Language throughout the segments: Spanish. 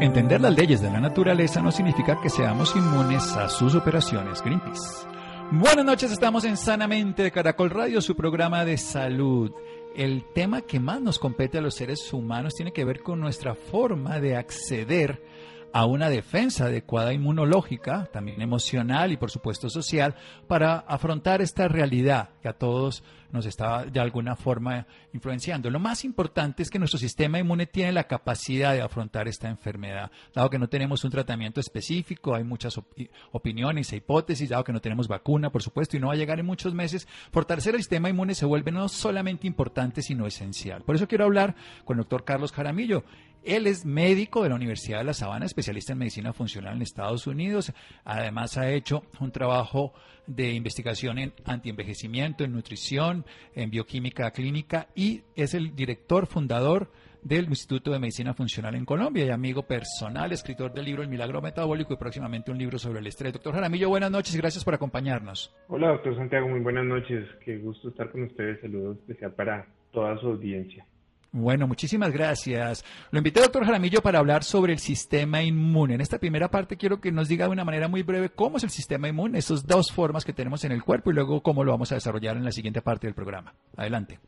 Entender las leyes de la naturaleza no significa que seamos inmunes a sus operaciones Greenpeace. Buenas noches, estamos en Sanamente de Caracol Radio, su programa de salud. El tema que más nos compete a los seres humanos tiene que ver con nuestra forma de acceder a una defensa adecuada inmunológica, también emocional y por supuesto social, para afrontar esta realidad que a todos nos está de alguna forma influenciando. Lo más importante es que nuestro sistema inmune tiene la capacidad de afrontar esta enfermedad. Dado que no tenemos un tratamiento específico, hay muchas opiniones e hipótesis, dado que no tenemos vacuna, por supuesto, y no va a llegar en muchos meses, fortalecer el sistema inmune se vuelve no solamente importante, sino esencial. Por eso quiero hablar con el doctor Carlos Jaramillo. Él es médico de la Universidad de La Sabana, especialista en medicina funcional en Estados Unidos. Además ha hecho un trabajo de investigación en antienvejecimiento, en nutrición, en bioquímica clínica y es el director fundador del Instituto de Medicina Funcional en Colombia y amigo personal, escritor del libro El Milagro Metabólico y próximamente un libro sobre el estrés. Doctor Jaramillo, buenas noches y gracias por acompañarnos. Hola, doctor Santiago, muy buenas noches. Qué gusto estar con ustedes. Saludos especial para toda su audiencia. Bueno, muchísimas gracias. Lo invité, doctor Jaramillo, para hablar sobre el sistema inmune. En esta primera parte quiero que nos diga de una manera muy breve cómo es el sistema inmune, esas dos formas que tenemos en el cuerpo y luego cómo lo vamos a desarrollar en la siguiente parte del programa. Adelante.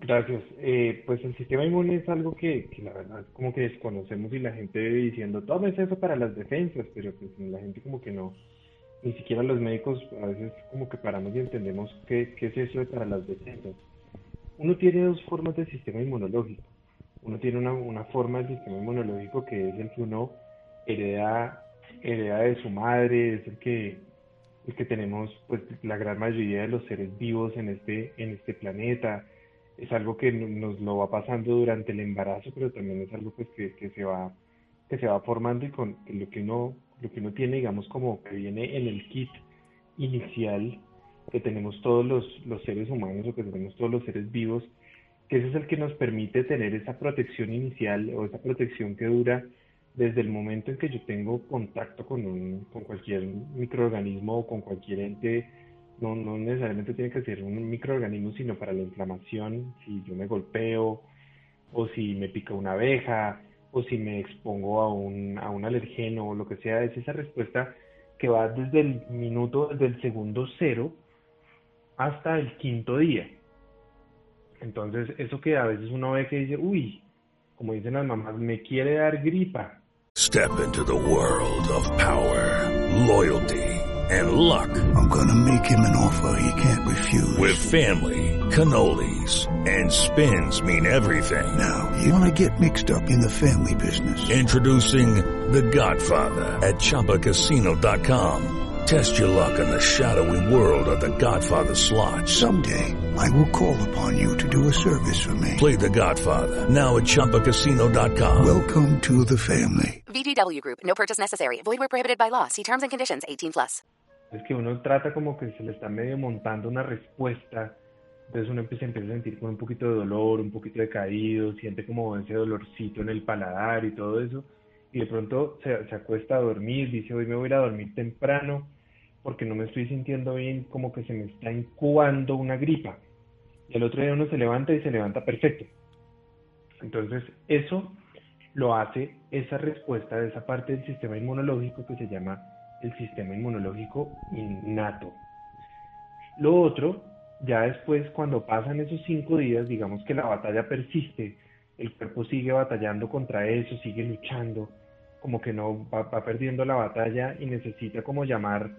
Gracias. Eh, pues el sistema inmune es algo que, la verdad como que desconocemos y la gente diciendo, todo es eso para las defensas, pero pues la gente como que no, ni siquiera los médicos a veces como que paramos y entendemos qué, qué es eso para las defensas uno tiene dos formas de sistema inmunológico. Uno tiene una, una forma del sistema inmunológico que es el que uno hereda, hereda de su madre, es el que, el que tenemos pues la gran mayoría de los seres vivos en este, en este planeta. Es algo que nos lo va pasando durante el embarazo, pero también es algo pues que, que se va que se va formando y con lo que uno lo que uno tiene digamos como que viene en el kit inicial que tenemos todos los, los seres humanos o que tenemos todos los seres vivos, que ese es el que nos permite tener esa protección inicial o esa protección que dura desde el momento en que yo tengo contacto con, un, con cualquier microorganismo o con cualquier ente, no, no necesariamente tiene que ser un microorganismo, sino para la inflamación, si yo me golpeo o si me pica una abeja o si me expongo a un, a un alergeno o lo que sea, es esa respuesta que va desde el minuto, desde el segundo cero hasta el quinto día. Entonces, eso que a veces uno ve que dice, uy, como dicen las mamás, me quiere dar gripa. Step into the world of power, loyalty and luck. I'm gonna make him an offer he can't refuse. With family, cannolis and spins mean everything. Now, you wanna get mixed up in the family business. Introducing The Godfather at ChumbaCasino.com. Test your luck in the shadowy world of the Godfather slot. Someday, I will call upon you to do a service for me. Play the Godfather, now at Chumpacasino.com. Welcome to the family. VGW Group, no purchase necessary. Void where prohibited by law. See terms and conditions 18 plus. Es que uno trata como que se le está medio montando una respuesta Entonces uno empieza, empieza a sentir con un poquito de dolor, un poquito de caído, siente como ese dolorcito en el paladar y todo eso. Y de pronto se, se acuesta a dormir, dice hoy me voy a ir a dormir temprano porque no me estoy sintiendo bien, como que se me está incubando una gripa. Y el otro día uno se levanta y se levanta perfecto. Entonces eso lo hace esa respuesta de esa parte del sistema inmunológico que se llama el sistema inmunológico innato. Lo otro ya después, cuando pasan esos cinco días, digamos que la batalla persiste, el cuerpo sigue batallando contra eso, sigue luchando, como que no va, perdiendo la batalla y necesita como llamar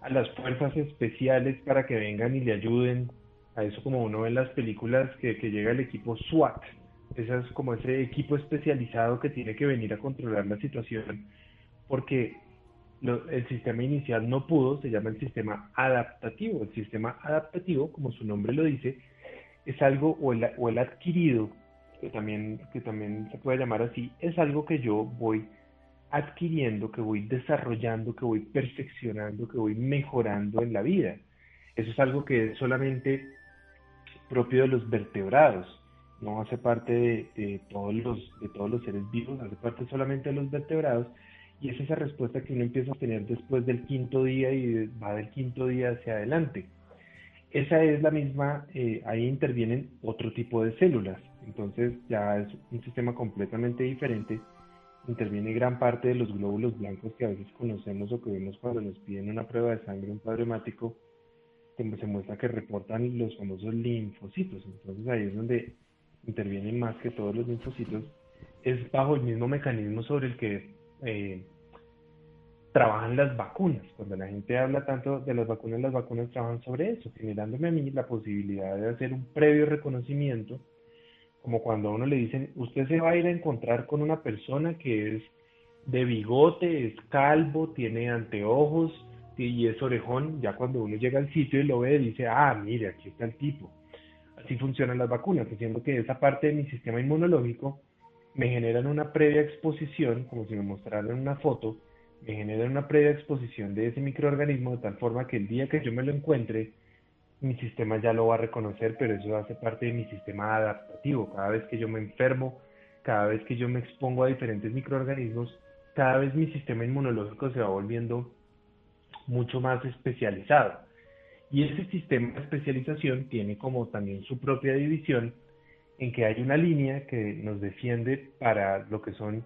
a las fuerzas especiales para que vengan y le ayuden. A eso como uno ve en las películas que, que llega el equipo SWAT. Ese es como ese equipo especializado que tiene que venir a controlar la situación porque el sistema inicial no pudo, se llama el sistema adaptativo. El sistema adaptativo, como su nombre lo dice, es algo, o el, o el adquirido, que también, que también se puede llamar así, es algo que yo voy adquiriendo, que voy desarrollando, que voy perfeccionando, que voy mejorando en la vida. Eso es algo que es solamente propio de los vertebrados, no hace parte de, todos, los, de todos los seres vivos, hace parte solamente de los vertebrados y es esa respuesta que uno empieza a tener después del quinto día y va del quinto día hacia adelante. Esa es la misma, eh, ahí intervienen otro tipo de células, entonces ya es un sistema completamente diferente. Interviene gran parte de los glóbulos blancos que a veces conocemos o que vemos cuando nos piden una prueba de sangre, un padre hemático, que se muestra que reportan los famosos linfocitos. Entonces ahí es donde intervienen más que todos los linfocitos. Es bajo el mismo mecanismo sobre el que eh, trabajan las vacunas. Cuando la gente habla tanto de las vacunas, las vacunas trabajan sobre eso, generándome a mí la posibilidad de hacer un previo reconocimiento, como cuando a uno le dicen, usted se va a ir a encontrar con una persona que es de bigote, es calvo, tiene anteojos y es orejón, ya cuando uno llega al sitio y lo ve, dice, ah, mire, aquí está el tipo. Así funcionan las vacunas, diciendo que esa parte de mi sistema inmunológico me generan una previa exposición, como si me mostraran una foto, me generan una previa exposición de ese microorganismo de tal forma que el día que yo me lo encuentre, mi sistema ya lo va a reconocer, pero eso hace parte de mi sistema adaptativo. Cada vez que yo me enfermo, cada vez que yo me expongo a diferentes microorganismos, cada vez mi sistema inmunológico se va volviendo mucho más especializado. Y ese sistema de especialización tiene como también su propia división en que hay una línea que nos defiende para lo que son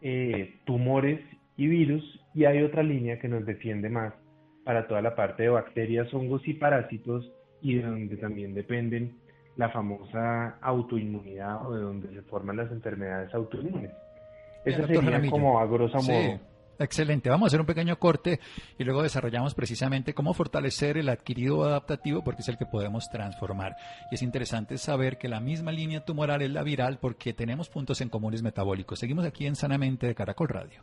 eh, tumores y virus y hay otra línea que nos defiende más para toda la parte de bacterias, hongos y parásitos y de donde también dependen la famosa autoinmunidad o de donde se forman las enfermedades autoinmunes. Esa sería como a grosso modo. Excelente. Vamos a hacer un pequeño corte y luego desarrollamos precisamente cómo fortalecer el adquirido adaptativo porque es el que podemos transformar. Y es interesante saber que la misma línea tumoral es la viral porque tenemos puntos en comunes metabólicos. Seguimos aquí en Sanamente de Caracol Radio.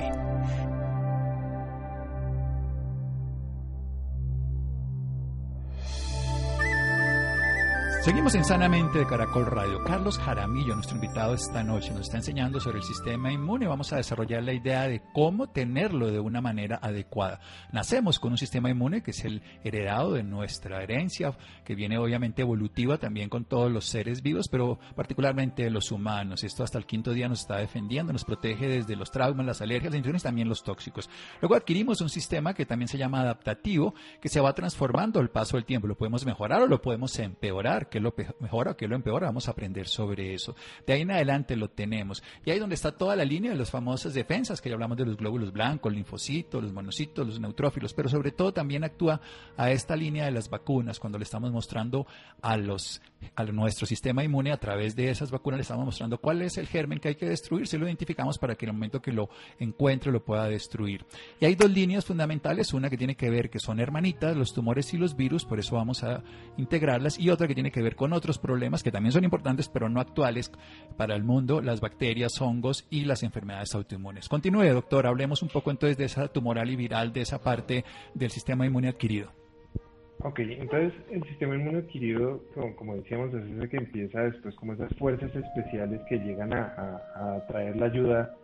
Seguimos en Sanamente de Caracol Radio. Carlos Jaramillo, nuestro invitado esta noche, nos está enseñando sobre el sistema inmune. Vamos a desarrollar la idea de cómo tenerlo de una manera adecuada. Nacemos con un sistema inmune que es el heredado de nuestra herencia, que viene obviamente evolutiva también con todos los seres vivos, pero particularmente los humanos. Esto hasta el quinto día nos está defendiendo, nos protege desde los traumas, las alergias, las infecciones también los tóxicos. Luego adquirimos un sistema que también se llama adaptativo, que se va transformando al paso del tiempo. Lo podemos mejorar o lo podemos empeorar qué lo mejora qué lo empeora, vamos a aprender sobre eso. De ahí en adelante lo tenemos. Y ahí donde está toda la línea de las famosas defensas, que ya hablamos de los glóbulos blancos, linfocitos, los monocitos, los neutrófilos, pero sobre todo también actúa a esta línea de las vacunas, cuando le estamos mostrando a, los, a nuestro sistema inmune a través de esas vacunas, le estamos mostrando cuál es el germen que hay que destruir, si lo identificamos para que en el momento que lo encuentre lo pueda destruir. Y hay dos líneas fundamentales, una que tiene que ver que son hermanitas, los tumores y los virus, por eso vamos a integrarlas, y otra que tiene que ver con otros problemas que también son importantes, pero no actuales para el mundo, las bacterias, hongos y las enfermedades autoinmunes. Continúe, doctor, hablemos un poco entonces de esa tumoral y viral, de esa parte del sistema inmune adquirido. Ok, entonces el sistema inmune adquirido, como, decíamos, es ese que empieza después como esas fuerzas especiales que llegan a, traer la ayuda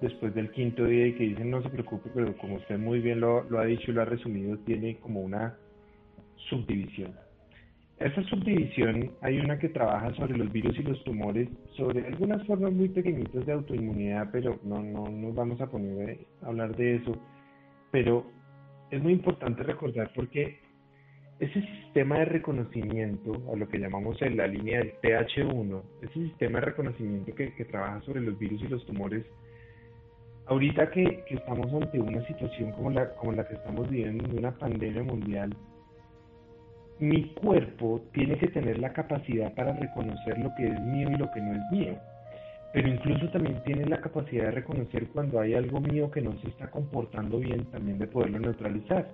después del quinto día y que dicen no se preocupe, pero como usted muy bien lo, lo ha dicho y lo ha resumido, tiene como una subdivisión. Esa subdivisión hay una que trabaja sobre los virus y los tumores, sobre algunas formas muy pequeñitas de autoinmunidad, pero no, no nos vamos a poner a hablar de eso. Pero es muy importante recordar porque ese sistema de reconocimiento, o lo que llamamos en la línea del TH1, ese sistema de reconocimiento que, trabaja sobre los virus y los tumores, ahorita que, estamos ante una situación como la, como la que estamos viviendo, una pandemia mundial, mi cuerpo tiene que tener la capacidad para reconocer lo que es mío y lo que no es mío. Pero incluso también tiene la capacidad de reconocer cuando hay algo mío que no se está comportando bien, también de poderlo neutralizar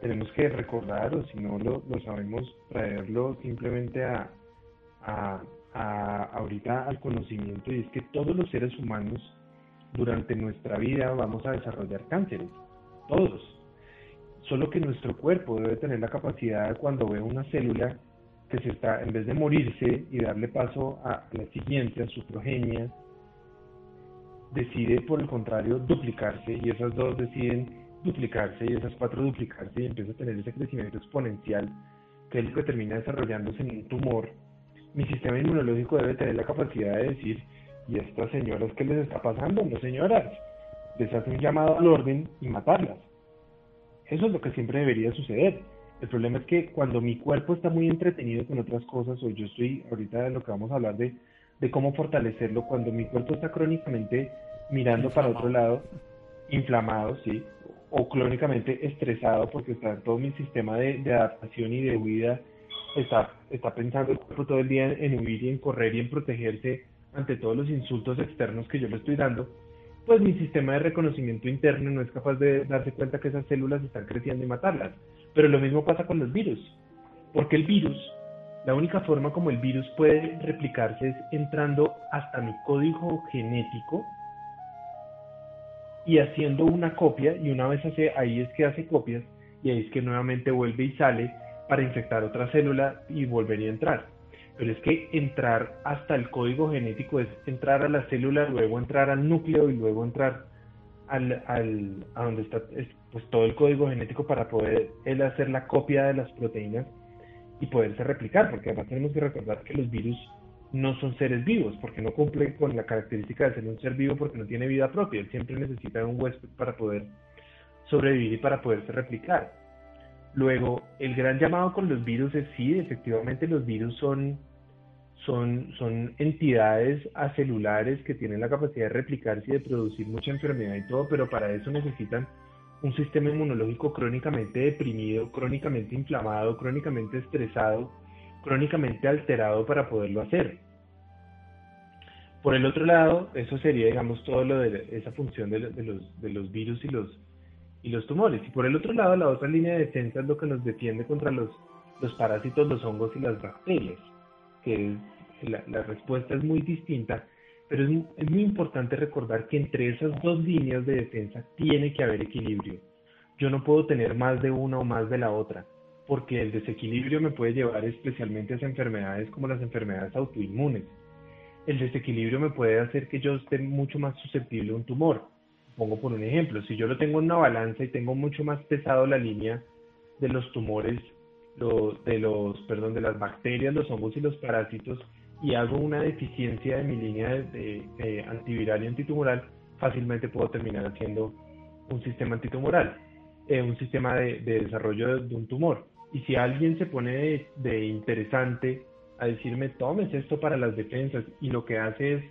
tenemos que recordar, o si no lo, sabemos, traerlo simplemente a, a, ahorita al conocimiento, y es que todos los seres humanos durante nuestra vida vamos a desarrollar cánceres, todos. Solo que nuestro cuerpo debe tener la capacidad cuando ve una célula que se está, en vez de morirse y darle paso a la siguiente, a su progenia, decide por el contrario duplicarse y esas dos deciden duplicarse y esas cuatro duplicarse y empieza a tener ese crecimiento exponencial que es lo que termina desarrollándose en un tumor, mi sistema inmunológico debe tener la capacidad de decir, ¿y a estas señoras qué les está pasando? No señoras, les hace un llamado al orden y matarlas. Eso es lo que siempre debería suceder. El problema es que cuando mi cuerpo está muy entretenido con otras cosas, o yo estoy ahorita de lo que vamos a hablar de, de cómo fortalecerlo, cuando mi cuerpo está crónicamente mirando para otro lado, inflamado, sí, o crónicamente estresado porque está todo mi sistema de, adaptación y de huida está, está pensando todo el día en, huir y en correr y en protegerse ante todos los insultos externos que yo le estoy dando, pues mi sistema de reconocimiento interno no es capaz de darse cuenta que esas células están creciendo y matarlas. Pero lo mismo pasa con los virus, porque el virus, la única forma como el virus puede replicarse es entrando hasta mi código genético, y haciendo una copia y una vez hace, ahí es que hace copias y ahí es que nuevamente vuelve y sale para infectar otra célula y volver a entrar. Pero es que entrar hasta el código genético es entrar a la célula, luego entrar al núcleo y luego entrar al, al, a donde está pues, todo el código genético para poder él hacer la copia de las proteínas y poderse replicar, porque además tenemos que recordar que los virus no son seres vivos, porque no cumplen con la característica de ser un ser vivo porque no tiene vida propia. Él siempre necesita un huésped para poder sobrevivir y para poderse replicar. Luego, el gran llamado con los virus es sí, efectivamente los virus son, son, son entidades acelulares que tienen la capacidad de replicarse y de producir mucha enfermedad y todo, pero para eso necesitan un sistema inmunológico crónicamente deprimido, crónicamente inflamado, crónicamente estresado, crónicamente alterado para poderlo hacer. Por el otro lado, eso sería, digamos, todo lo de esa función de, los, de los virus y los, y los tumores. Y por el otro lado, la otra línea de defensa es lo que nos defiende contra los, los parásitos, los hongos y las bacterias, que la, respuesta es muy distinta, pero es, es muy importante recordar que entre esas dos líneas de defensa tiene que haber equilibrio. Yo no puedo tener más de una o más de la otra porque el desequilibrio me puede llevar especialmente a enfermedades como las enfermedades autoinmunes. El desequilibrio me puede hacer que yo esté mucho más susceptible a un tumor. Pongo por un ejemplo, si yo lo tengo en una balanza y tengo mucho más pesado la línea de los tumores, de los, perdón, de las bacterias, los hongos y los parásitos, y hago una deficiencia de mi línea de, antiviral y antitumoral, fácilmente puedo terminar haciendo un sistema antitumoral, eh, un sistema de, desarrollo de un tumor. Y si alguien se pone de, interesante a decirme, tomes esto para las defensas, y lo que hace es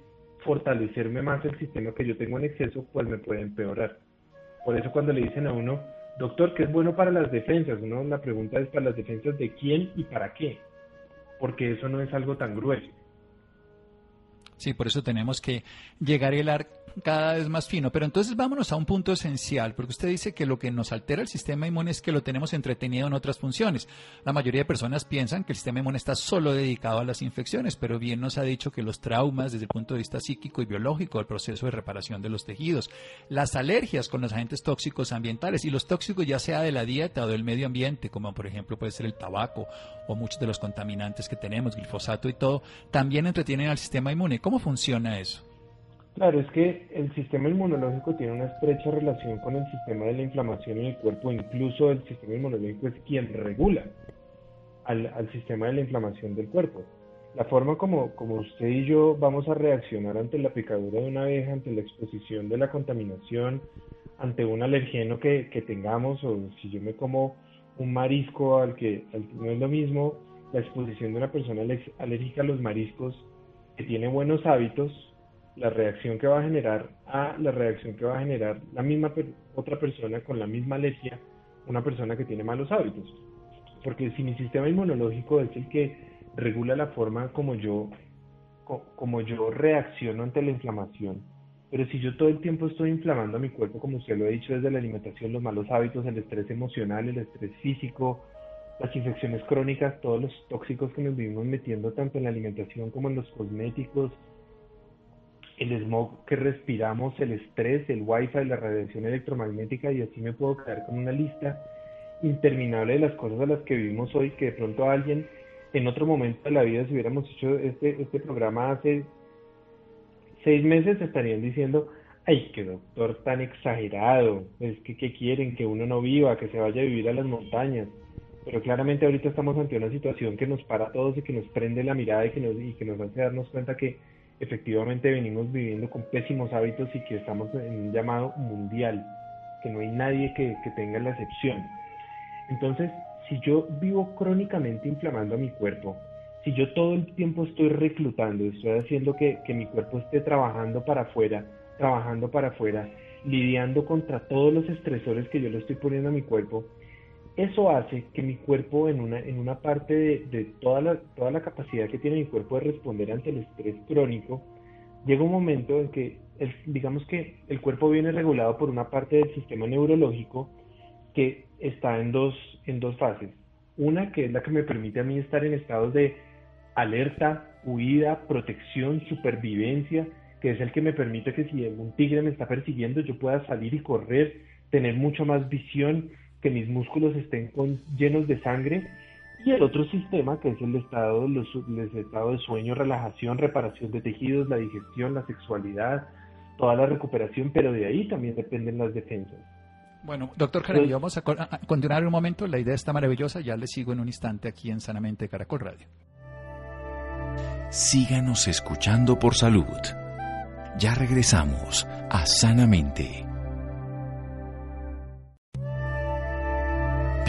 fortalecerme más el sistema que yo tengo en exceso, pues me puede empeorar. Por eso cuando le dicen a uno, doctor, ¿qué es bueno para las defensas? Uno, la pregunta es para las defensas de quién y para qué, porque eso no es algo tan grueso. Sí, por eso tenemos que llegar cada vez más fino. Pero entonces vámonos a un punto esencial, porque usted dice que lo que nos altera el sistema inmune es que lo tenemos entretenido en otras funciones. La mayoría de personas piensan que el sistema inmune está solo dedicado a las infecciones, pero bien nos ha dicho que los traumas desde el punto de vista psíquico y biológico, el proceso de reparación de los tejidos, las alergias con los agentes tóxicos ambientales y los tóxicos ya sea de la dieta o del medio ambiente, como por ejemplo puede ser el tabaco o muchos de los contaminantes que tenemos, glifosato y todo, también entretienen al sistema inmune. ¿Cómo funciona eso? Claro, es que el sistema inmunológico tiene una estrecha relación con el sistema de la inflamación en el cuerpo, incluso el sistema inmunológico es quien regula al, sistema de la inflamación del cuerpo. La forma como, como usted y yo vamos a reaccionar ante la picadura de una abeja, ante la exposición de la contaminación, ante un alergeno que, que tengamos, o si yo me como un marisco al que, no es lo mismo la exposición de una persona alérgica a los mariscos que tiene buenos hábitos, la reacción que va a generar a la reacción que va a generar la misma otra persona con la misma alergia, una persona que tiene malos hábitos. Porque si mi sistema inmunológico es el que regula la forma como yo, como yo reacciono ante la inflamación, pero si yo todo el tiempo estoy inflamando a mi cuerpo, como usted lo ha dicho, desde la alimentación, los malos hábitos, el estrés emocional, el estrés físico, las infecciones crónicas, todos los tóxicos que nos vivimos metiendo tanto en la alimentación como en los cosméticos, el smog que respiramos, el estrés, el wifi, la radiación electromagnética y así me puedo quedar con una lista interminable de las cosas a las que vivimos hoy que de pronto alguien en otro momento de la vida si hubiéramos hecho este, este programa hace seis meses estarían diciendo ay qué doctor tan exagerado es que ¿qué quieren que uno no viva que se vaya a vivir a las montañas pero claramente ahorita estamos ante una situación que nos para a todos y que nos prende la mirada y que nos, y que nos hace darnos cuenta que efectivamente venimos viviendo con pésimos hábitos y que estamos en un llamado mundial, que no hay nadie que, tenga la excepción. Entonces, si yo vivo crónicamente inflamando a mi cuerpo, si yo todo el tiempo estoy reclutando, estoy haciendo que, que mi cuerpo esté trabajando para afuera, trabajando para afuera, lidiando contra todos los estresores que yo le estoy poniendo a mi cuerpo, eso hace que mi cuerpo, en una, en una parte de, toda, la, toda la capacidad que tiene mi cuerpo de responder ante el estrés crónico, llega un momento en que, digamos que el cuerpo viene regulado por una parte del sistema neurológico que está en dos, en dos fases. Una que es la que me permite a mí estar en estados de alerta, huida, protección, supervivencia, que es el que me permite que si un tigre me está persiguiendo yo pueda salir y correr, tener mucho más visión, que mis músculos estén con, llenos de sangre y el otro sistema que es el estado, los, el estado de sueño, relajación, reparación de tejidos, la digestión, la sexualidad, toda la recuperación, pero de ahí también dependen las defensas. Bueno, doctor Jaramillo, vamos a, continuar un momento. La idea está maravillosa. Ya le sigo en un instante aquí en Sanamente Caracol Radio. Síganos escuchando por salud. Ya regresamos a Sanamente.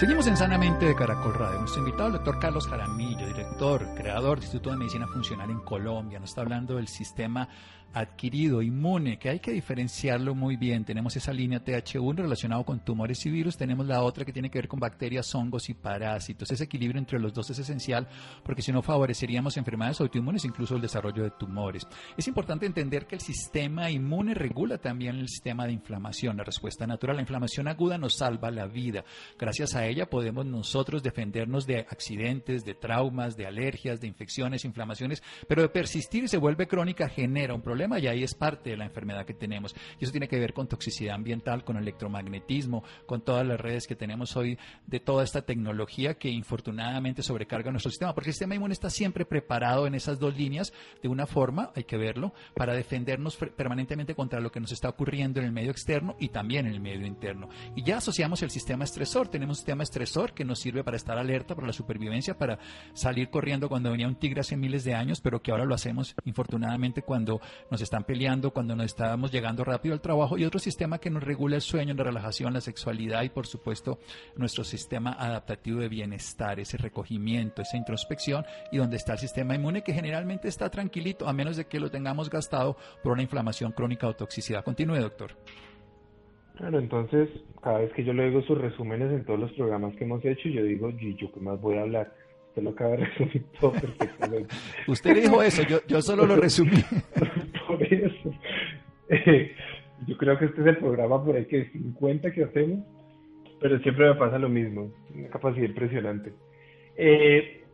Seguimos en Sanamente de Caracol Radio. Nuestro invitado, el doctor Carlos Jaramillo, director, creador del Instituto de Medicina Funcional en Colombia, nos está hablando del sistema adquirido, inmune, que hay que diferenciarlo muy bien. Tenemos esa línea TH1 relacionado con tumores y virus, tenemos la otra que tiene que ver con bacterias, hongos y parásitos. Ese equilibrio entre los dos es esencial porque si no favoreceríamos enfermedades autoinmunes, incluso el desarrollo de tumores. Es importante entender que el sistema inmune regula también el sistema de inflamación, la respuesta natural. La inflamación aguda nos salva la vida. Gracias a ella podemos nosotros defendernos de accidentes, de traumas, de alergias, de infecciones, inflamaciones, pero de persistir se vuelve crónica genera un problema y ahí es parte de la enfermedad que tenemos. Y eso tiene que ver con toxicidad ambiental, con electromagnetismo, con todas las redes que tenemos hoy de toda esta tecnología que infortunadamente sobrecarga nuestro sistema, porque el sistema inmune está siempre preparado en esas dos líneas de una forma, hay que verlo, para defendernos permanentemente contra lo que nos está ocurriendo en el medio externo y también en el medio interno. Y ya asociamos el sistema estresor, tenemos un sistema estresor que nos sirve para estar alerta, para la supervivencia, para salir corriendo cuando venía un tigre hace miles de años, pero que ahora lo hacemos infortunadamente cuando nos están peleando cuando nos estábamos llegando rápido al trabajo y otro sistema que nos regula el sueño, la relajación, la sexualidad y por supuesto nuestro sistema adaptativo de bienestar, ese recogimiento, esa introspección y donde está el sistema inmune que generalmente está tranquilito a menos de que lo tengamos gastado por una inflamación crónica o toxicidad. Continúe, doctor. Claro, entonces cada vez que yo le digo sus resúmenes en todos los programas que hemos hecho, yo digo, ¿y yo qué más voy a hablar? Usted lo acaba de resumir todo perfectamente. Usted dijo eso, yo, yo solo lo resumí. por eso. Eh, yo creo que este es el programa por ahí que 50 que hacemos, pero siempre me pasa lo mismo, una capacidad impresionante. Eh,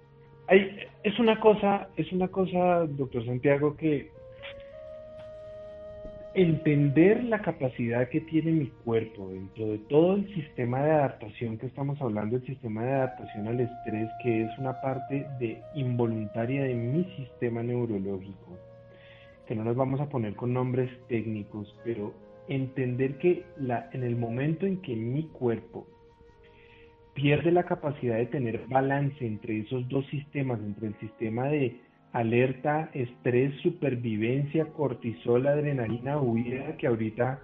hay, es una cosa, es una cosa, doctor Santiago, que entender la capacidad que tiene mi cuerpo dentro de todo el sistema de adaptación que estamos hablando, el sistema de adaptación al estrés, que es una parte de involuntaria de mi sistema neurológico, que no nos vamos a poner con nombres técnicos, pero entender que la, en el momento en que mi cuerpo pierde la capacidad de tener balance entre esos dos sistemas, entre el sistema de alerta, estrés, supervivencia, cortisol, adrenalina, huida, que ahorita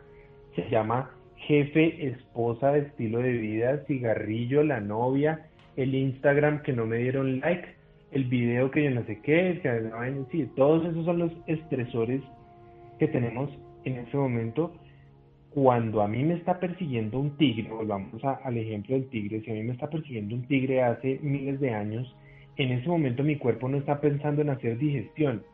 se llama jefe, esposa estilo de vida, cigarrillo, la novia, el Instagram que no me dieron like, el video que yo no sé qué, que, todos esos son los estresores que tenemos en ese momento. Cuando a mí me está persiguiendo un tigre, volvamos al ejemplo del tigre, si a mí me está persiguiendo un tigre hace miles de años, en ese momento mi cuerpo no está pensando en hacer digestión.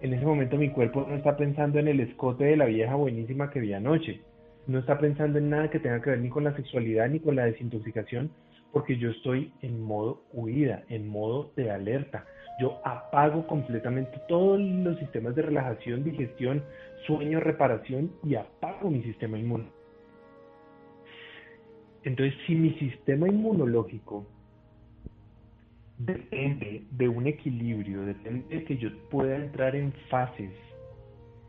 En ese momento mi cuerpo no está pensando en el escote de la vieja buenísima que vi anoche. No está pensando en nada que tenga que ver ni con la sexualidad ni con la desintoxicación, porque yo estoy en modo huida, en modo de alerta. Yo apago completamente todos los sistemas de relajación, digestión, sueño, reparación y apago mi sistema inmune. Entonces, si mi sistema inmunológico depende de un equilibrio, depende de que yo pueda entrar en fases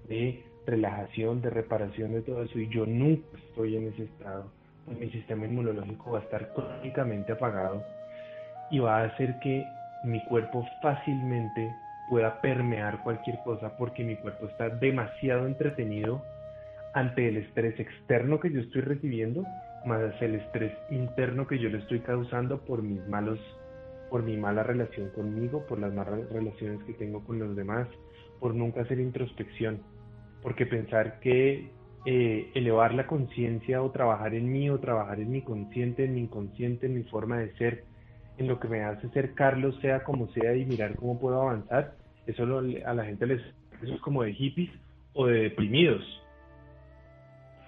de relajación, de reparación de todo eso, y yo nunca estoy en ese estado, pues mi sistema inmunológico va a estar crónicamente apagado y va a hacer que mi cuerpo fácilmente pueda permear cualquier cosa porque mi cuerpo está demasiado entretenido ante el estrés externo que yo estoy recibiendo, más el estrés interno que yo le estoy causando por mis malos por mi mala relación conmigo, por las malas relaciones que tengo con los demás, por nunca hacer introspección, porque pensar que eh, elevar la conciencia o trabajar en mí o trabajar en mi consciente, en mi inconsciente, en mi forma de ser, en lo que me hace ser Carlos, sea como sea, y mirar cómo puedo avanzar, eso a la gente les es como de hippies o de deprimidos.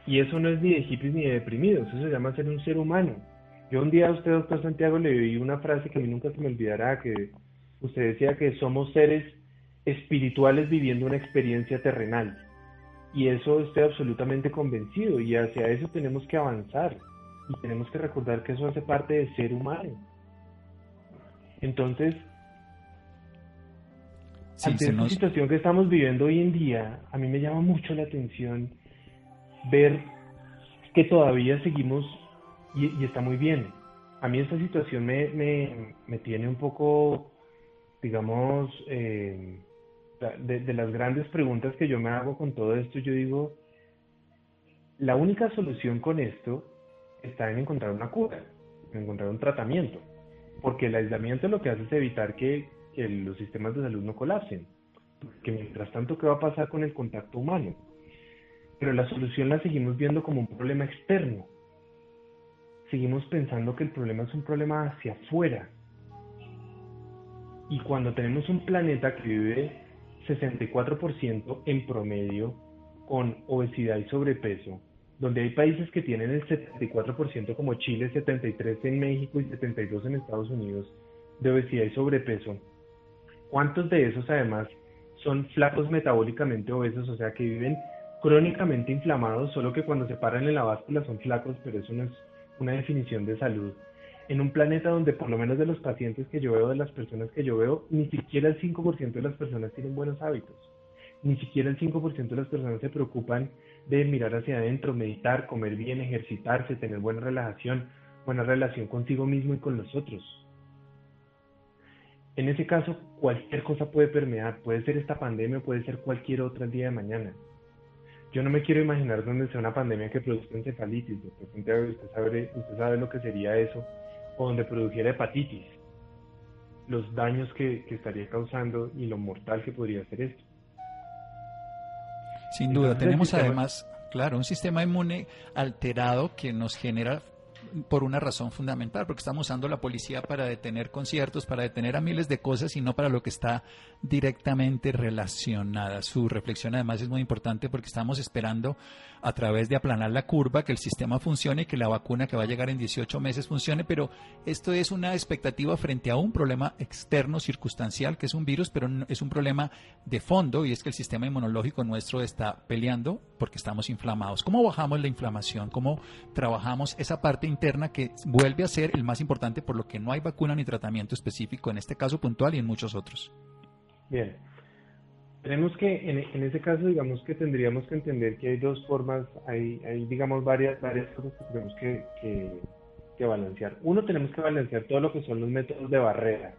Y eso no es ni de hippies ni de deprimidos, eso se llama ser un ser humano yo un día a usted, doctor Santiago, le oí una frase que a mí nunca se me olvidará, que usted decía que somos seres espirituales viviendo una experiencia terrenal. Y eso estoy absolutamente convencido y hacia eso tenemos que avanzar y tenemos que recordar que eso hace parte de ser humano. Entonces, ante esta situación que estamos viviendo hoy en día, a mí me llama mucho la atención ver que todavía seguimos y, está muy bien. A mí esta situación me, me, tiene un poco, digamos, eh, de, de, las grandes preguntas que yo me hago con todo esto, yo digo, la única solución con esto está en encontrar una cura, en encontrar un tratamiento, porque el aislamiento lo que hace es evitar que, que los sistemas de salud no colapsen, porque mientras tanto, ¿qué va a pasar con el contacto humano? Pero la solución la seguimos viendo como un problema externo, seguimos pensando que el problema es un problema hacia afuera. Y cuando tenemos un planeta que vive 64% en promedio con obesidad y sobrepeso, donde hay países que tienen el 74% como Chile, 73% en México y 72% en Estados Unidos de obesidad y sobrepeso, ¿cuántos de esos además son flacos metabólicamente obesos, o sea que viven crónicamente inflamados, solo que cuando se paran en la báscula son flacos, pero eso no es una definición de salud en un planeta donde por lo menos de los pacientes que yo veo, de las personas que yo veo, ni siquiera el 5% de las personas tienen buenos hábitos. Ni siquiera el 5% de las personas se preocupan de mirar hacia adentro, meditar, comer bien, ejercitarse, tener buena relajación, buena relación consigo mismo y con los otros. En ese caso, cualquier cosa puede permear, puede ser esta pandemia, puede ser cualquier otra el día de mañana. Yo no me quiero imaginar donde sea una pandemia que produzca encefalitis, doctor Usted sabe, usted sabe lo que sería eso, o donde produjera hepatitis, los daños que, estaría causando y lo mortal que podría ser esto. Sin duda, tenemos además, Claro, un sistema inmune alterado que nos genera por una razón fundamental, porque estamos usando la policía para detener conciertos, para detener a miles de cosas y no para lo que está directamente relacionada. Su reflexión además es muy importante porque estamos esperando a través de aplanar la curva que el sistema funcione y que la vacuna que va a llegar en 18 meses funcione, pero esto es una expectativa frente a un problema externo circunstancial que es un virus, pero es un problema de fondo y es que el sistema inmunológico nuestro está peleando porque estamos inflamados. ¿Cómo bajamos la inflamación? ¿Cómo trabajamos esa parte interna que vuelve a ser el más importante por lo que no hay vacuna ni tratamiento específico en este caso puntual y en muchos otros? Bien. Tenemos que, en, en, ese caso, digamos que tendríamos que entender que hay dos formas, hay, hay digamos, varias, varias cosas que tenemos que, que, que, balancear. Uno, tenemos que balancear todo lo que son los métodos de barrera.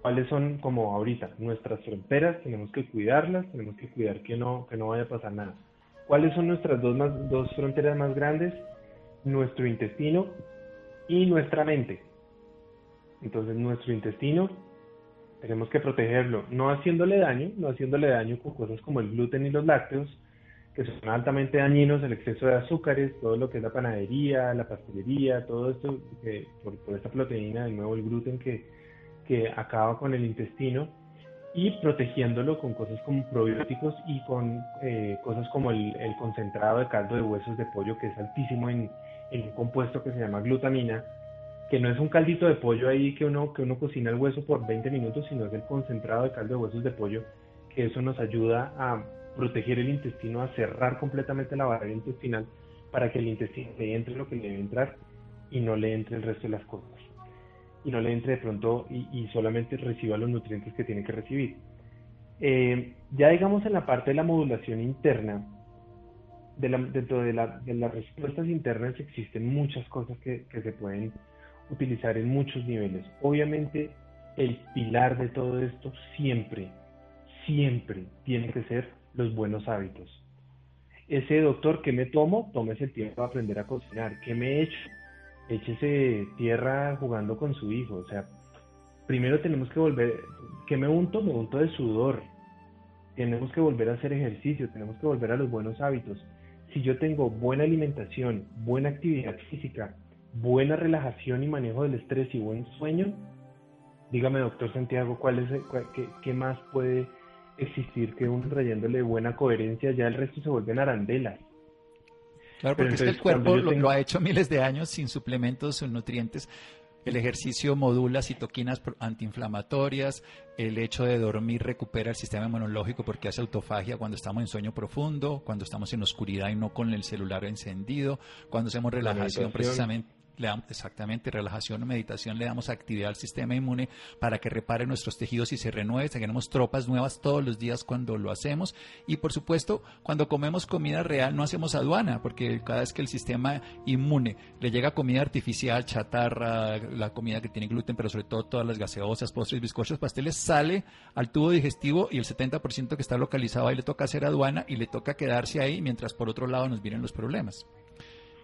¿Cuáles son, como ahorita, nuestras fronteras? Tenemos que cuidarlas, tenemos que cuidar que no, que no vaya a pasar nada. ¿Cuáles son nuestras dos, más, dos fronteras más grandes? Nuestro intestino y nuestra mente. Entonces, nuestro intestino tenemos que protegerlo, no haciéndole daño, no haciéndole daño con cosas como el gluten y los lácteos, que son altamente dañinos, el exceso de azúcares, todo lo que es la panadería, la pastelería, todo esto, por, por, esta proteína, de nuevo el gluten que, que acaba con el intestino, y protegiéndolo con cosas como probióticos y con eh, cosas como el, el, concentrado de caldo de huesos de pollo, que es altísimo en, en un compuesto que se llama glutamina, que no es un caldito de pollo ahí que uno, que uno cocina el hueso por 20 minutos, sino es el concentrado de caldo de huesos de pollo, que eso nos ayuda a proteger el intestino, a cerrar completamente la barrera intestinal para que el intestino le entre lo que le debe entrar y no le entre el resto de las cosas. Y no le entre de pronto y, y solamente reciba los nutrientes que tiene que recibir. Eh, ya digamos en la parte de la modulación interna, de la, dentro de, la, de, las respuestas internas existen muchas cosas que, se pueden utilizar en muchos niveles. Obviamente, el pilar de todo esto siempre, siempre tiene que ser los buenos hábitos. Ese doctor que me tomo, tómese el tiempo para aprender a cocinar. ¿Qué me he hecho? Échese tierra jugando con su hijo. O sea, primero tenemos que volver, ¿qué me unto? Me unto de sudor. Tenemos que volver a hacer ejercicio, tenemos que volver a los buenos hábitos. Si yo tengo buena alimentación, buena actividad física, buena relajación y manejo del estrés y buen sueño, dígame, doctor Santiago, ¿cuál es, cuál, qué, qué, más puede existir que un trayéndole buena coherencia? Ya el resto se vuelven arandelas. Claro, porque entonces, es que el cuerpo lo, lo, ha hecho miles de años sin suplementos, sin nutrientes. El ejercicio modula citoquinas antiinflamatorias, el hecho de dormir recupera el sistema inmunológico porque hace autofagia cuando estamos en sueño profundo, cuando estamos en oscuridad y no con el celular encendido, cuando hacemos relajación precisamente le damos exactamente relajación o meditación, le damos actividad al sistema inmune para que repare nuestros tejidos y se renueve, tenemos tropas nuevas todos los días cuando lo hacemos y por supuesto cuando comemos comida real no hacemos aduana porque cada vez que el sistema inmune le llega comida artificial, chatarra, la comida que tiene gluten, pero sobre todo todas las gaseosas, postres, bizcochos, pasteles, sale al tubo digestivo y el 70% que está localizado ahí le toca hacer aduana y le toca quedarse ahí mientras por otro lado nos vienen los problemas.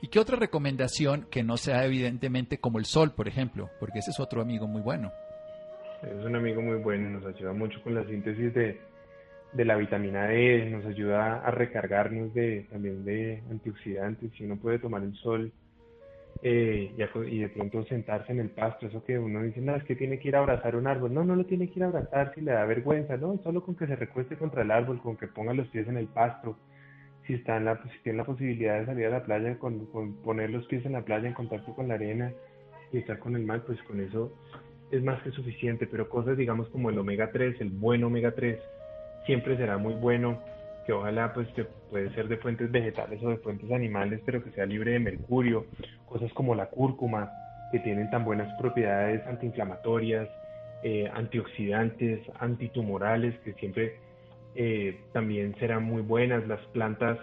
¿Y qué otra recomendación que no sea evidentemente como el sol, por ejemplo? Porque ese es otro amigo muy bueno. Es un amigo muy bueno, nos ayuda mucho con la síntesis de, de la vitamina D, nos ayuda a recargarnos de, también de antioxidantes. Si uno puede tomar el sol eh, y, y, de pronto sentarse en el pasto, eso que uno dice, no, es que tiene que ir a abrazar un árbol. No, no lo tiene que ir a abrazar si le da vergüenza, no, solo con que se recueste contra el árbol, con que ponga los pies en el pasto si, está en la, si tiene la posibilidad de salir a la playa, con, con, poner los pies en la playa en contacto con la arena y estar con el mar, pues con eso es más que suficiente. Pero cosas, digamos, como el omega 3, el buen omega 3, siempre será muy bueno, que ojalá pues que puede ser de fuentes vegetales o de fuentes animales, pero que sea libre de mercurio. Cosas como la cúrcuma, que tienen tan buenas propiedades antiinflamatorias, eh, antioxidantes, antitumorales, que siempre eh, también serán muy buenas las plantas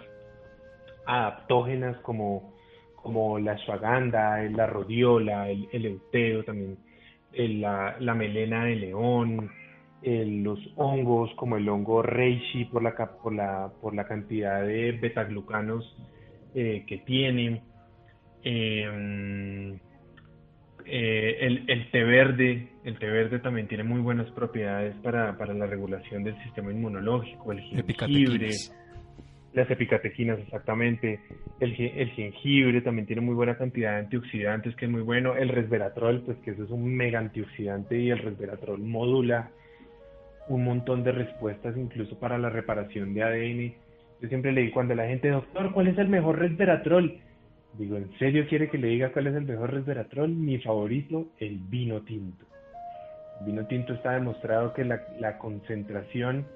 adaptógenas como, como la ashwagandha, la rodiola, el, el euteo, también la, la, melena de león, los hongos como el hongo reishi por la, por la, por la cantidad de betaglucanos eh, que tienen. Eh, eh, el, el, té verde, el té verde también tiene muy buenas propiedades para, para la regulación del sistema inmunológico, el jengibre. las epicatequinas exactamente, el, el, jengibre también tiene muy buena cantidad de antioxidantes, que es muy bueno, el resveratrol, pues que eso es un mega antioxidante y el resveratrol modula un montón de respuestas incluso para la reparación de ADN. Yo siempre le digo cuando la gente, doctor, ¿cuál es el mejor resveratrol? Digo, ¿en serio quiere que le diga cuál es el mejor resveratrol? Mi favorito, el vino tinto. Vino tinto está demostrado que la, la concentración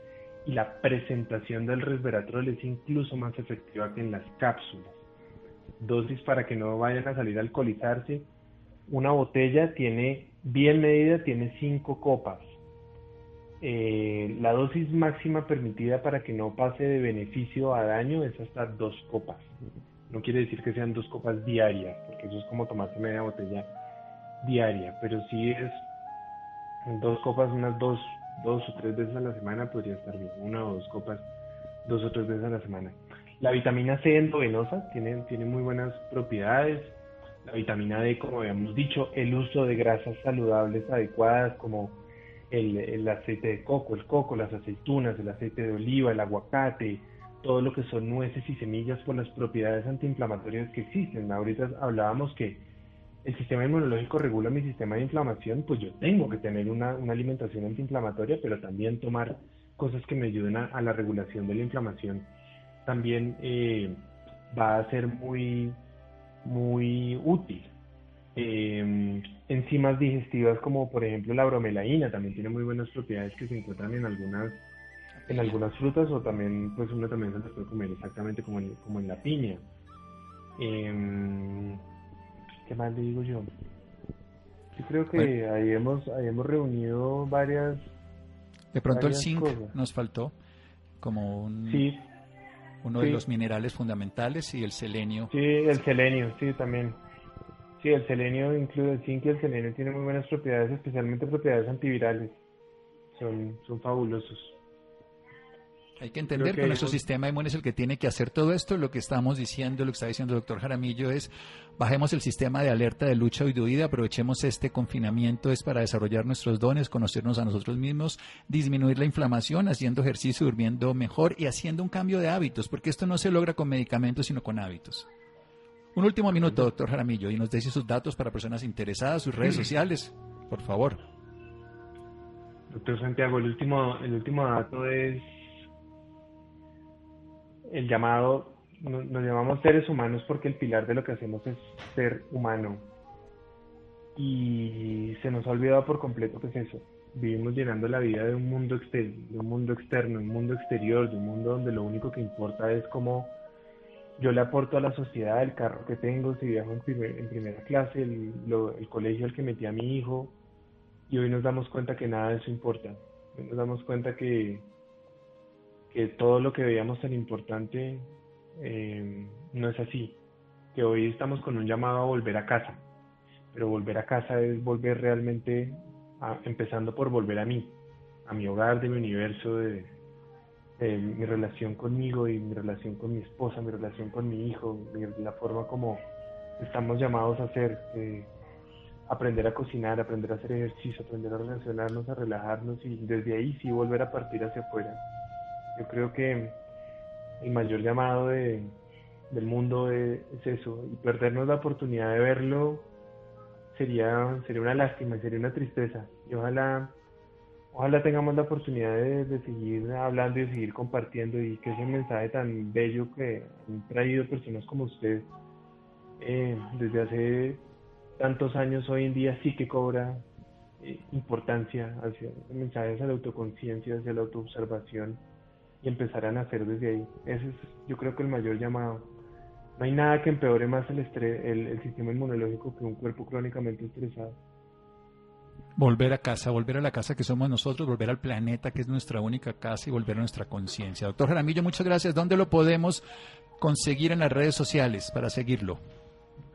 y la presentación del resveratrol es incluso más efectiva que en las cápsulas. Dosis para que no vayan a salir a alcoholizarse. Una botella tiene, bien medida, tiene 5 copas. Eh, la dosis máxima permitida para que no pase de beneficio a daño es hasta 2 copas. No quiere decir que sean dos copas diarias, porque eso es como tomarse media botella diaria, pero si es dos copas, unas dos dos o tres veces a la semana podría estar bien, una o dos copas dos o tres veces a la semana. La vitamina C endovenosa tiene, tiene muy buenas propiedades. La vitamina D, como habíamos dicho, el uso de grasas saludables adecuadas como el, el, aceite de coco, el coco, las aceitunas, el aceite de oliva, el aguacate, todo lo que son nueces y semillas por las propiedades antiinflamatorias que existen. Ahorita hablábamos que el sistema inmunológico regula mi sistema de inflamación, pues yo tengo que tener una, alimentación antiinflamatoria, pero también tomar cosas que me ayuden a, la regulación de la inflamación también eh, va a ser muy, muy útil. Eh, enzimas digestivas como por ejemplo la bromelaína también tiene muy buenas propiedades que se encuentran en algunas en algunas frutas o también pues uno también se las puede comer exactamente como en, como en la piña. Eh, ¿Qué más le digo yo? Yo creo que ahí, hemos, ahí hemos reunido varias. De pronto el zinc nos faltó como un, sí, uno de los minerales fundamentales y el selenio. Sí, el selenio, sí, también. Sí, el selenio incluye el zinc y el selenio tiene muy buenas propiedades, especialmente propiedades antivirales. Son, son fabulosos. Hay que entender que, nuestro sistema inmune es el que tiene que hacer todo esto. Lo que estamos diciendo, lo que está diciendo el doctor Jaramillo es bajemos el sistema de alerta de lucha y de huida, aprovechemos este confinamiento es para desarrollar nuestros dones, conocernos a nosotros mismos, disminuir la inflamación, haciendo ejercicio, durmiendo mejor y haciendo un cambio de hábitos, porque esto no se logra con medicamentos, sino con hábitos. Un último minuto, doctor Jaramillo, y nos dice sus datos para personas interesadas, sus redes sociales, por favor. Doctor Santiago, el último, el último dato es el llamado, nos, llamamos seres humanos porque el pilar de lo que hacemos es ser humano. Y se nos ha olvidado por completo que es eso. Vivimos llenando la vida de un mundo, de un mundo externo, un mundo exterior, de un mundo donde lo único que importa es cómo yo le aporto a la sociedad el carro que tengo, si viajo en, primera clase, el, el colegio al que metí a mi hijo. Y hoy nos damos cuenta que nada de eso importa. Hoy nos damos cuenta que que todo lo que veíamos tan importante eh, no es así, que hoy estamos con un llamado a volver a casa, pero volver a casa es volver realmente, empezando por volver a mí, a mi hogar, de mi universo, de, mi relación conmigo y mi relación con mi esposa, mi relación con mi hijo, la forma como estamos llamados a hacer, eh, aprender a cocinar, aprender a hacer ejercicio, aprender a relacionarnos, a relajarnos y desde ahí sí volver a partir hacia afuera. Yo creo que el mayor llamado de, del mundo es, eso, y perdernos la oportunidad de verlo sería, sería una lástima, sería una tristeza. Y ojalá, ojalá tengamos la oportunidad de, seguir hablando y de seguir compartiendo y que ese mensaje tan bello que han traído personas como usted eh, desde hace tantos años hoy en día sí que cobra eh, importancia hacia mensajes hacia la autoconciencia, hacia la autoobservación y empezarán a hacer desde ahí. Ese es yo creo que el mayor llamado. No hay nada que empeore más el, estrés, el, sistema inmunológico que un cuerpo crónicamente estresado. Volver a casa, volver a la casa que somos nosotros, volver al planeta que es nuestra única casa y volver a nuestra conciencia. Doctor Jaramillo, muchas gracias. ¿Dónde lo podemos conseguir en las redes sociales para seguirlo?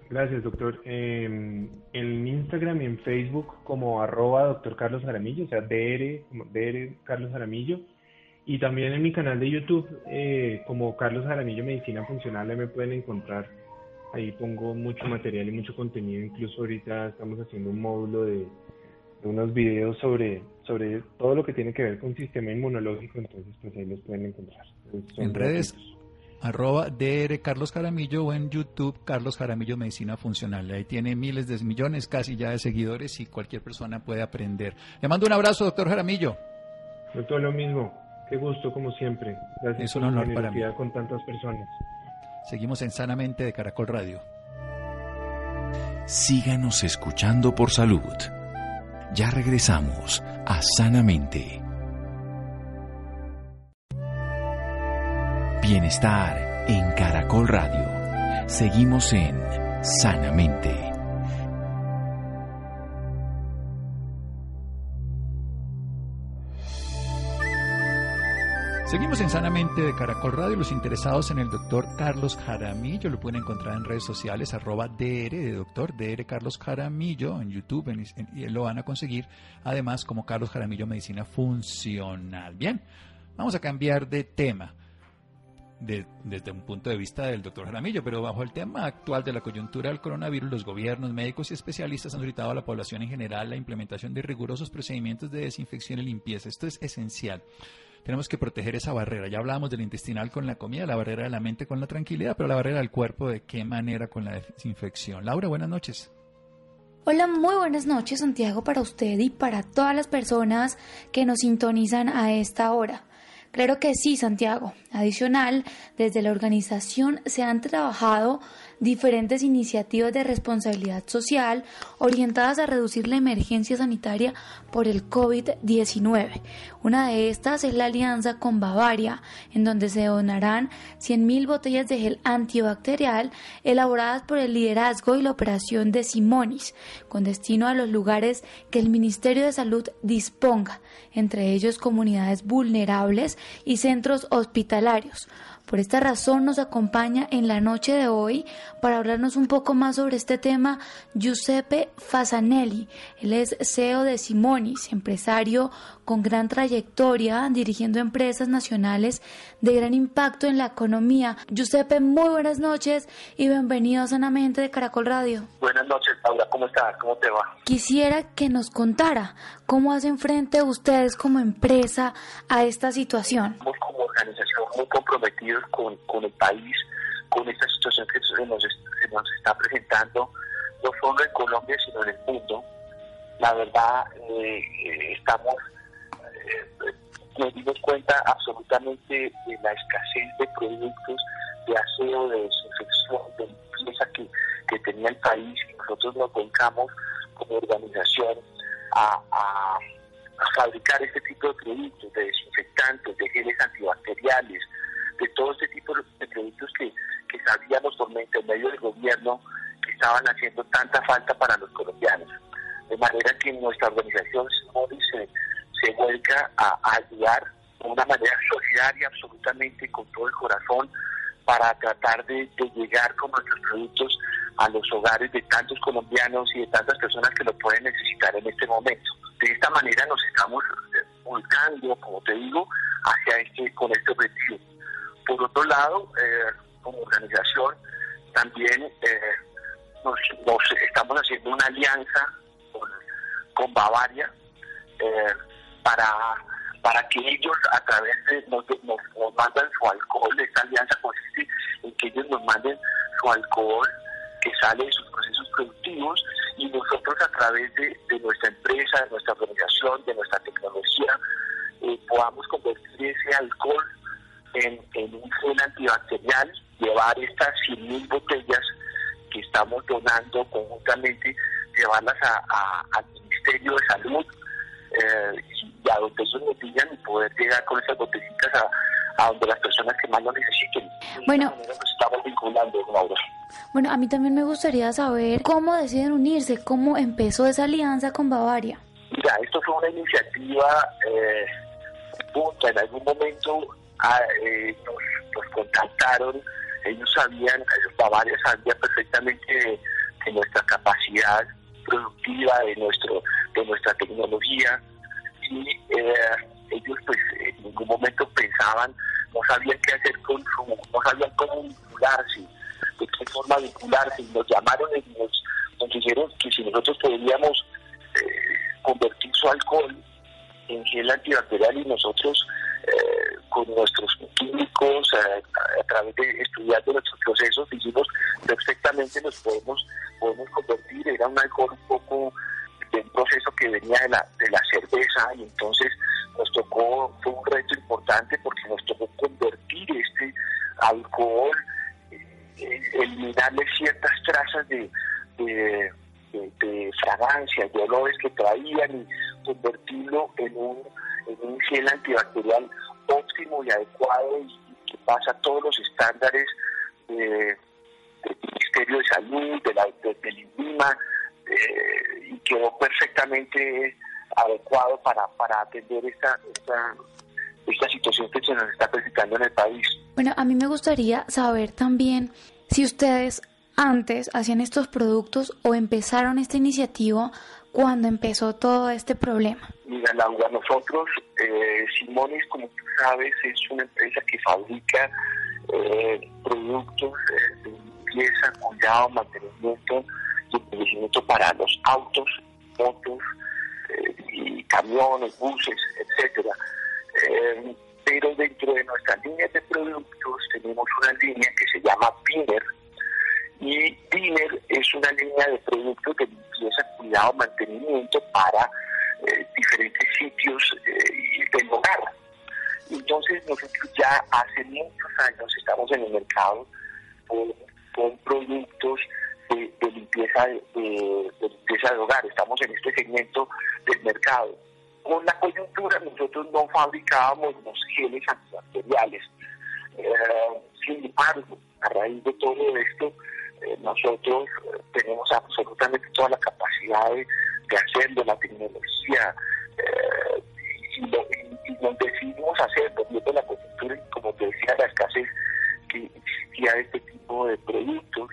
Gracias, doctor. en Instagram y en Facebook como arroba doctor Carlos Jaramillo, o sea, DR, DR Carlos Jaramillo y también en mi canal de YouTube, eh, como Carlos Jaramillo Medicina Funcional, me pueden encontrar. Ahí pongo mucho material y mucho contenido. Incluso ahorita estamos haciendo un módulo de, unos videos sobre, sobre todo lo que tiene que ver con sistema inmunológico. Entonces, pues ahí los pueden encontrar. en redes, arroba DR Carlos Jaramillo o en YouTube Carlos Jaramillo Medicina Funcional. Ahí tiene miles de millones casi ya de seguidores y cualquier persona puede aprender. Le mando un abrazo, doctor Jaramillo. todo lo mismo. Qué gusto, como siempre. Gracias es un honor para mí. con tantas personas. Seguimos en Sanamente de Caracol Radio. Síganos escuchando por salud. Ya regresamos a Sanamente. Bienestar en Caracol Radio. Seguimos en Sanamente. Seguimos en Sanamente de Caracol Radio. Los interesados en el doctor Carlos Jaramillo lo pueden encontrar en redes sociales, arroba DR de doctor, DR Carlos Jaramillo en YouTube y lo van a conseguir además como Carlos Jaramillo Medicina Funcional. Bien, vamos a cambiar de tema. desde un punto de vista del doctor Jaramillo, pero bajo el tema actual de la coyuntura del coronavirus, los gobiernos, médicos y especialistas han solicitado a la población en general la implementación de rigurosos procedimientos de desinfección y limpieza. Esto es esencial tenemos que proteger esa barrera. Ya hablábamos del intestinal con la comida, la barrera de la mente con la tranquilidad, pero la barrera del cuerpo, ¿de qué manera con la desinfección? Laura, buenas noches. Hola, muy buenas noches Santiago para usted y para todas las personas que nos sintonizan a esta hora. Claro que sí, Santiago. Adicional, desde la organización se han trabajado diferentes iniciativas de responsabilidad social orientadas a reducir la emergencia sanitaria por el COVID-19. Una de estas es la alianza con Bavaria, en donde se donarán 100.000 botellas de gel antibacterial elaboradas por el liderazgo y la operación de Simonis, con destino a los lugares que el Ministerio de Salud disponga, entre ellos comunidades vulnerables y centros hospitalarios. Por esta razón nos acompaña en la noche de hoy para hablarnos un poco más sobre este tema Giuseppe Fasanelli. Él es CEO de Empresario con gran trayectoria dirigiendo empresas nacionales de gran impacto en la economía. Giuseppe, muy buenas noches y bienvenido a Sanamente de Caracol Radio. Buenas noches, Paula. ¿Cómo estás? ¿Cómo te va? Quisiera que nos contara cómo hacen frente ustedes como empresa a esta situación. Como organización muy comprometidos con, con el país, con esta situación que se nos, se nos está presentando, no solo en Colombia, sino en el mundo. La verdad, eh, eh estamos eh, nos dimos cuenta absolutamente de la escasez de productos de aseo, de desinfección, de limpieza que, que tenía el país y nosotros nos volcamos como organización a, fabricar este tipo de productos, de desinfectantes, de geles antibacteriales, de todo este tipo de productos que, que sabíamos por medio del gobierno que estaban haciendo tanta falta para los colombianos. De manera que nuestra organización se, se vuelca a, ayudar de una manera solidaria, absolutamente con todo el corazón, para tratar de, llegar con nuestros productos a los hogares de tantos colombianos y de tantas personas que lo pueden necesitar en este momento. De esta manera nos estamos volcando, como te digo, hacia este, con este objetivo. Por otro lado, eh, como organización, también eh, nos, estamos haciendo una alianza con, Bavaria para, para que ellos a través de nos, nos, mandan su alcohol, esta alianza consiste en que ellos nos manden su alcohol que sale de sus procesos productivos y nosotros a través de, nuestra empresa, de nuestra organización, de nuestra tecnología, eh, podamos convertir ese alcohol en, un gel antibacterial, llevar estas 100.000 botellas que estamos donando conjuntamente, llevarlas al Ministerio de Salud eh, y a donde ellos nos digan y poder llegar con esas botecitas a, a donde las personas que más lo necesiten. Bueno, estamos vinculando, Laura. Bueno, a mí también me gustaría saber cómo deciden unirse, cómo empezó esa alianza con Bavaria. Mira, esto fue una iniciativa eh, punta. En algún momento ah, eh, nos, nos, contactaron, ellos sabían, Bavaria sabía perfectamente de nuestra capacidad productiva, de nuestro de nuestra tecnología. Y eh, ellos pues en ningún momento pensaban, no sabían qué hacer con su, no sabían cómo vincularse, de qué forma vincularse, nos llamaron y nos, dijeron que si nosotros podíamos eh, convertir su alcohol en gel antibacterial y nosotros eh, con nuestros químicos científicos, a, través de estudiando nuestros procesos, dijimos perfectamente nos podemos, podemos convertir, era un alcohol un poco de un proceso que venía de la, de la cerveza y entonces nos tocó, fue un reto importante porque nos tocó convertir este alcohol, eh, eliminarle ciertas trazas de, de, fragancias, de olores que traían y convertirlo en un, en un gel antibacterial óptimo y adecuado y, que pasa todos los estándares del Ministerio de Salud, de la, del INVIMA, eh, y quedó perfectamente adecuado para, para atender esta, esta, esta situación que se nos está presentando en el país. Bueno, a mí me gustaría saber también si ustedes antes hacían estos productos o empezaron esta iniciativa cuando empezó todo este problema. Mira, Laura, nosotros, eh, Simones, como tú sabes, es una empresa que fabrica eh, productos eh, limpieza, cuidado, mantenimiento y embellecimiento para los autos, motos, y camiones, buses, etcétera. Eh, pero dentro de nuestras líneas de productos tenemos una línea que se llama Piner y Piner es una línea de productos de limpieza, cuidado, mantenimiento para eh, diferentes sitios eh, del hogar. Entonces nosotros ya hace muchos años estamos en el mercado con productos de, limpieza de, limpieza de hogar. Estamos en este segmento del mercado. Con la coyuntura nosotros no fabricábamos los geles antibacteriales. Eh, sin embargo, a raíz de todo esto, eh, nosotros eh, tenemos absolutamente toda la capacidad de, hacerlo, la tecnología, y, lo, decidimos hacer, viendo la coyuntura y como te decía, la escasez existía este tipo de productos,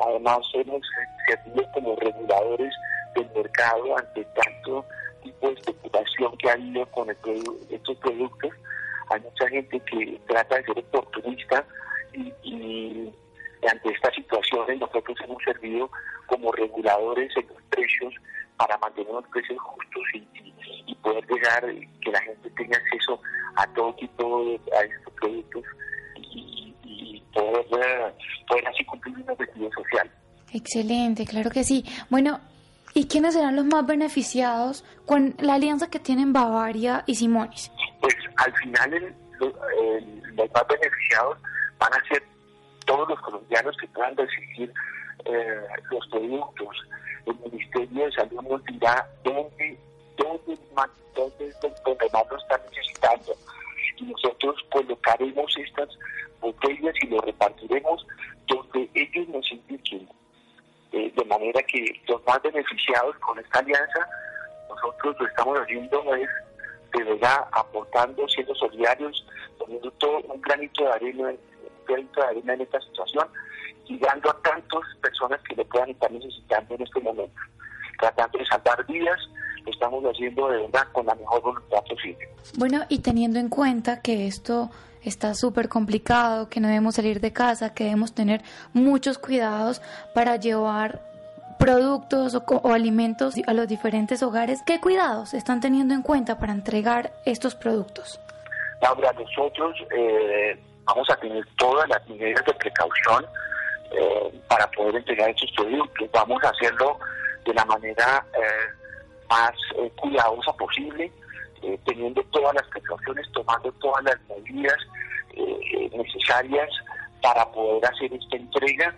Además, hemos servido como reguladores del mercado ante tanto tipo de especulación que ha habido con estos productos. Hay mucha gente que trata de ser oportunista y, ante estas situaciones nosotros hemos servido como reguladores en los precios para mantener los precios justos y, poder llegar, que la gente tenga acceso a todo tipo de estos productos y, poder, poder así cumplir un objetivo social. Excelente, claro que sí. Bueno, ¿y quiénes serán los más beneficiados con la alianza que tienen Bavaria y Simonis? Pues al final los más beneficiados van a ser todos los colombianos que puedan recibir eh, los productos. El Ministerio de Salud nos dirá dónde, dónde, más, dónde, dónde más lo están necesitando. Y nosotros colocaremos estas botellas y lo repartiremos donde ellos nos indiquen. Eh, de manera que los más beneficiados con esta alianza, nosotros lo estamos haciendo es de verdad aportando, siendo solidarios, poniendo todo un granito de arena, un granito de arena en esta situación y dando a tantas personas que le puedan estar necesitando en este momento. Tratando de salvar vidas, lo estamos haciendo de verdad con la mejor voluntad posible. Bueno, y teniendo en cuenta que esto está súper complicado, que no debemos salir de casa, que debemos tener muchos cuidados para llevar productos o, alimentos a los diferentes hogares. ¿Qué cuidados están teniendo en cuenta para entregar estos productos? Laura, nosotros eh, vamos a tener todas las medidas de precaución eh, para poder entregar estos productos. Vamos a hacerlo de la manera eh, más cuidadosa posible eh, teniendo todas las precauciones, tomando todas las medidas eh, necesarias para poder hacer esta entrega.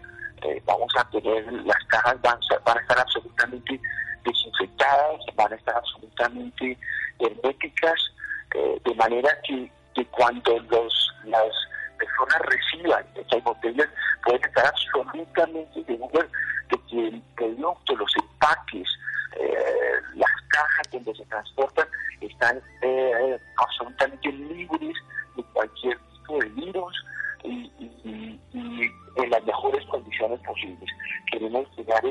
Eh, vamos a tener, las cajas van, a estar absolutamente desinfectadas, van a estar absolutamente herméticas, de manera que, cuando los, las personas reciban estas botellas pueden estar absolutamente seguras de que el producto, los empaques, las cajas donde se transportan están eh, absolutamente libres de cualquier tipo de virus y, en las mejores condiciones posibles. Queremos llegar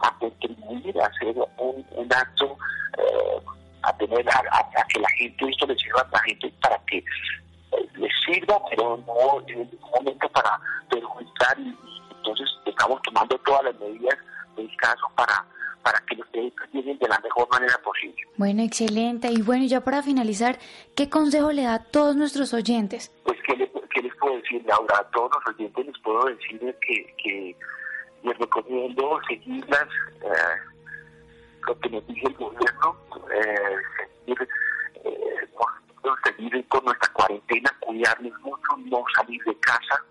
a contribuir a hacer un, acto, eh, a tener a, que la gente, esto le sirva a la gente para que eh, les sirva, pero no en un momento para perjudicar entonces estamos tomando todas las medidas del caso para para que los productos lleguen de la mejor manera posible. Bueno, excelente. Y bueno, ya para finalizar, ¿qué consejo le da a todos nuestros oyentes? Decir, Laura? A todos los oyentes les puedo decir que, que les recomiendo seguirlas, eh, lo que nos dice el gobierno, eh, seguir, eh, con nuestra cuarentena, cuidarnos mucho, no salir de casa.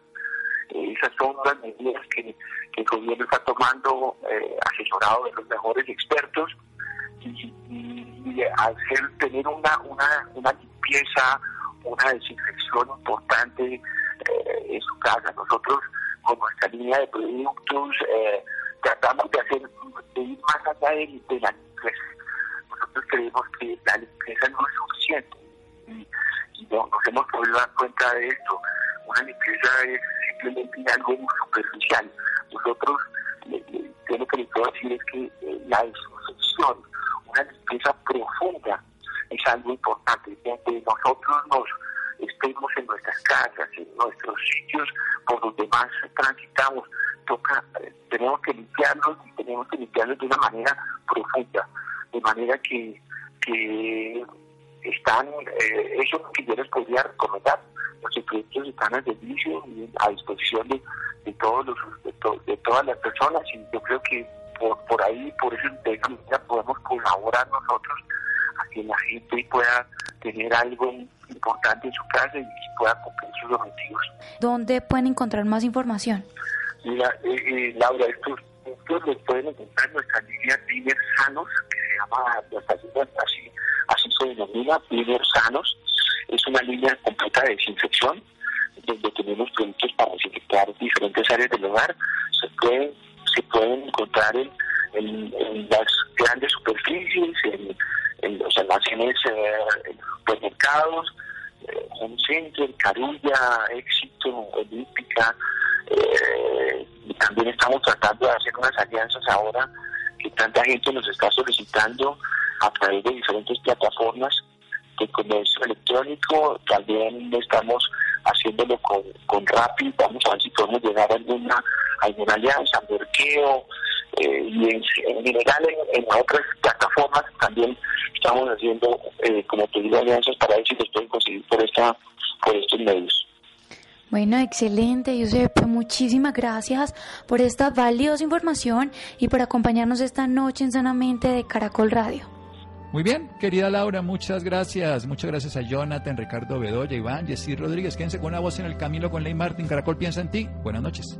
Eh, esas son las medidas que, que, el gobierno está tomando, eh, asesorado de los mejores expertos, y, y, hacer, tener una, una, una limpieza, una desinfección importante eh, en su casa. Nosotros, con nuestra línea de productos, eh, tratamos de hacer de ir más allá de, de, la limpieza. Nosotros creemos que la limpieza no es suficiente y, y no, nos hemos podido dar cuenta de esto. Una limpieza es simplemente algo muy superficial. Nosotros, lo que les puedo decir es que eh, la desinfección, una limpieza profunda, es algo importante. Que nosotros nos estemos nuestras casas, en nuestros sitios por donde más transitamos, toca, tenemos que limpiarlos y tenemos que limpiarlos de una manera profunda, de manera que, que están, eh, eso que yo les podría recomendar, los secretos están al servicio y a disposición de, de todos los, de, to, de, todas las personas y yo creo que por, por ahí, por eso de esa podemos colaborar nosotros a que la gente pueda tener algo importante en su casa y pueda cumplir sus objetivos. ¿Dónde pueden encontrar más información? Mira, eh, eh, Laura, estos puntos los pueden encontrar en nuestra línea Dinner Sanos, que se llama, nuestra línea así, así se denomina, Dinner Sanos. Es una línea completa de desinfección, donde tenemos productos para desinfectar diferentes áreas del hogar. Se pueden, se pueden encontrar en, en, en las grandes superficies, en, en los almacenes, eh, los supermercados, eh, Home Center, Carulla, Éxito, Olímpica. Eh, y también estamos tratando de hacer unas alianzas ahora que tanta gente nos está solicitando a través de diferentes plataformas de comercio electrónico. También estamos haciéndolo con, con Rappi. Vamos a ver si podemos llegar a alguna, alguna alianza, Merkeo, eh, y en, en general en, en, otras plataformas también estamos haciendo, eh, como te digo, alianzas para ver si los pueden conseguir por, esta, por estos medios. Bueno, excelente, Giuseppe. Muchísimas gracias por esta valiosa información y por acompañarnos esta noche en Sanamente de Caracol Radio. Muy bien, querida Laura, muchas gracias. Muchas gracias a Jonathan, Ricardo Bedoya, Iván, Jessy Rodríguez. Quédense con una voz en el camino con Ley Martin. Caracol piensa en ti. Buenas noches.